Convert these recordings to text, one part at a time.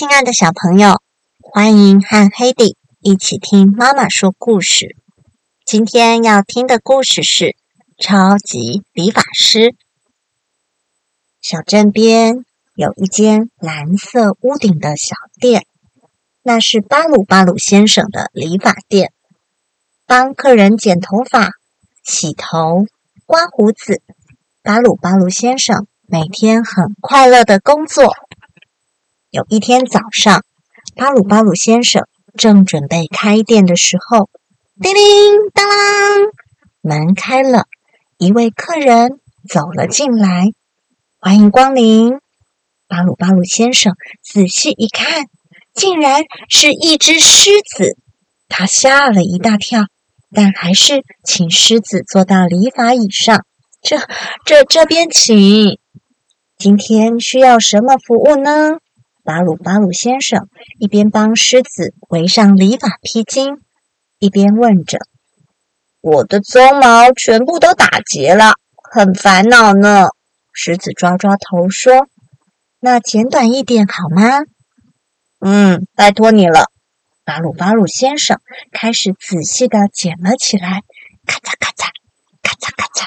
亲爱的小朋友，欢迎和黑迪一起听妈妈说故事。今天要听的故事是《超级理发师》。小镇边有一间蓝色屋顶的小店，那是巴鲁巴鲁先生的理发店，帮客人剪头发、洗头、刮胡子。巴鲁巴鲁先生每天很快乐的工作。有一天早上，巴鲁巴鲁先生正准备开店的时候，叮铃当啷，门开了，一位客人走了进来。欢迎光临，巴鲁巴鲁先生仔细一看，竟然是一只狮子，他吓了一大跳，但还是请狮子坐到礼法椅上。这、这、这边请。今天需要什么服务呢？巴鲁巴鲁先生一边帮狮子围上篱笆披巾，一边问着：“我的鬃毛全部都打结了，很烦恼呢。”狮子抓抓头说：“那剪短一点好吗？”“嗯，拜托你了。”巴鲁巴鲁先生开始仔细的剪了起来，咔嚓咔嚓，咔嚓咔嚓。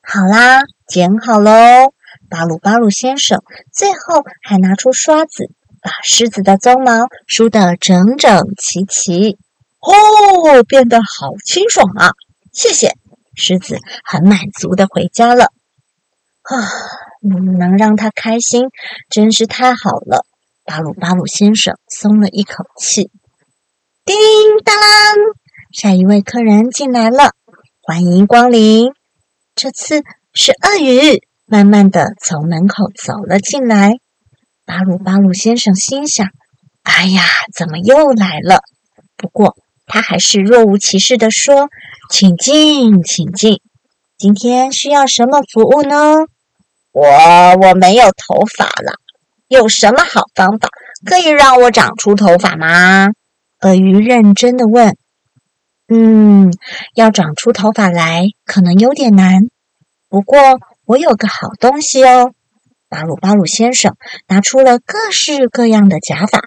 好啦，剪好喽。巴鲁巴鲁先生最后还拿出刷子，把狮子的鬃毛梳得整整齐齐。哦，变得好清爽啊！谢谢，狮子很满足的回家了。啊，能让他开心真是太好了。巴鲁巴鲁先生松了一口气。叮当，下一位客人进来了，欢迎光临。这次是鳄鱼。慢慢的从门口走了进来，巴鲁巴鲁先生心想：“哎呀，怎么又来了？”不过他还是若无其事的说：“请进，请进。今天需要什么服务呢？”“我我没有头发了，有什么好方法可以让我长出头发吗？”鳄鱼认真的问。“嗯，要长出头发来可能有点难，不过。”我有个好东西哦，巴鲁巴鲁先生拿出了各式各样的假发，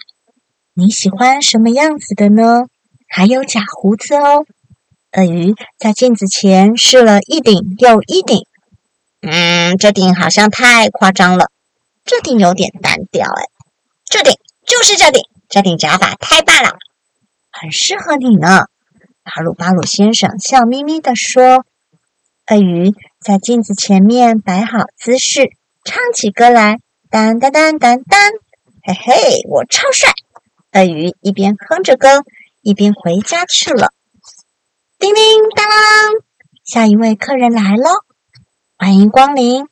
你喜欢什么样子的呢？还有假胡子哦。鳄鱼在镜子前试了一顶又一顶，嗯，这顶好像太夸张了，这顶有点单调哎，这顶就是这顶，这顶假发太棒了，很适合你呢。巴鲁巴鲁先生笑眯眯地说。鳄鱼在镜子前面摆好姿势，唱起歌来：当当当当当，嘿嘿，我超帅！鳄鱼一边哼着歌，一边回家去了。叮叮当啷，下一位客人来喽，欢迎光临。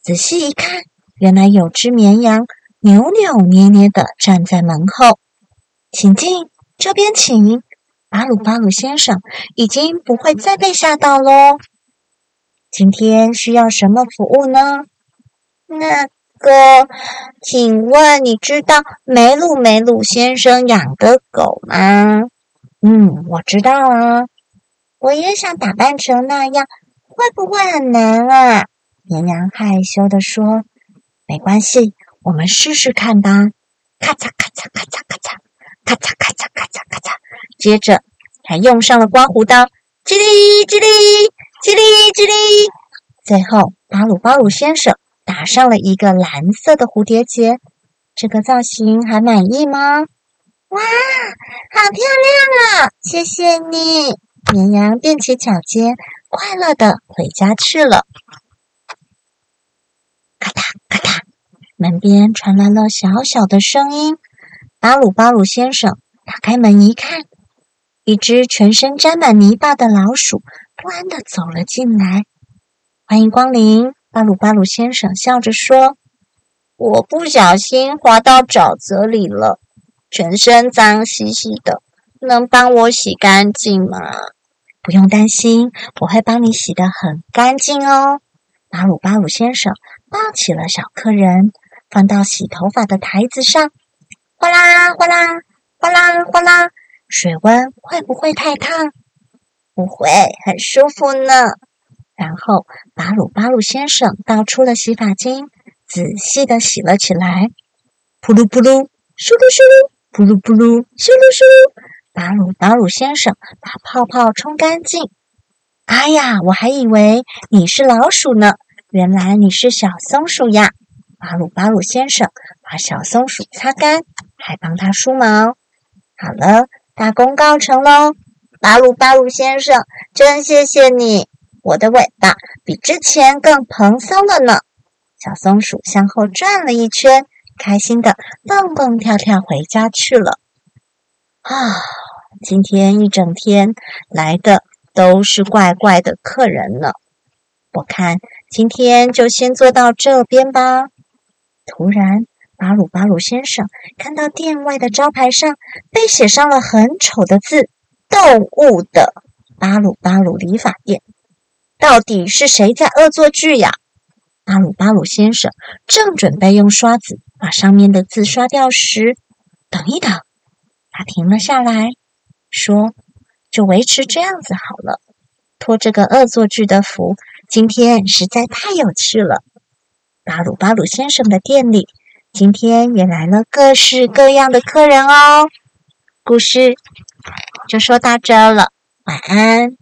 仔细一看，原来有只绵羊扭扭捏捏的站在门后，请进，这边请。巴鲁巴鲁先生已经不会再被吓到喽。今天需要什么服务呢？那个，请问你知道梅鲁梅鲁先生养的狗吗？嗯，我知道啊。我也想打扮成那样，会不会很难啊？绵羊害羞的说：“没关系，我们试试看吧。”咔嚓咔嚓咔嚓咔嚓，咔嚓咔嚓咔嚓咔嚓，接着还用上了刮胡刀，叽哩叽哩。叽哩叽哩，最后巴鲁巴鲁先生打上了一个蓝色的蝴蝶结。这个造型还满意吗？哇，好漂亮啊！谢谢你，绵羊踮起脚尖，快乐的回家去了。咔嗒咔嗒，门边传来了小小的声音。巴鲁巴鲁先生打开门一看，一只全身沾满泥巴的老鼠。不安的走了进来，欢迎光临，巴鲁巴鲁先生笑着说：“我不小心滑到沼泽里了，全身脏兮兮的，能帮我洗干净吗？”不用担心，我会帮你洗的很干净哦。巴鲁巴鲁先生抱起了小客人，放到洗头发的台子上，哗啦哗啦哗啦哗啦，水温会不会太烫？不会，很舒服呢。然后巴鲁巴鲁先生倒出了洗发精，仔细的洗了起来。噗噜噗噜，咻噜咻噜，噗噜噗噜，咻噜咻噜。巴鲁巴鲁先生把泡泡冲干净。哎呀，我还以为你是老鼠呢，原来你是小松鼠呀！巴鲁巴鲁先生把小松鼠擦干，还帮它梳毛。好了，大功告成喽！巴鲁巴鲁先生，真谢谢你，我的尾巴比之前更蓬松了呢。小松鼠向后转了一圈，开心的蹦蹦跳跳回家去了。啊，今天一整天来的都是怪怪的客人呢。我看今天就先坐到这边吧。突然，巴鲁巴鲁先生看到店外的招牌上被写上了很丑的字：“动物的巴鲁巴鲁理发店。”到底是谁在恶作剧呀？巴鲁巴鲁先生正准备用刷子把上面的字刷掉时，等一等。他停了下来，说：“就维持这样子好了。托这个恶作剧的福，今天实在太有趣了。巴鲁巴鲁先生的店里，今天也来了各式各样的客人哦。故事就说到这了，晚安。”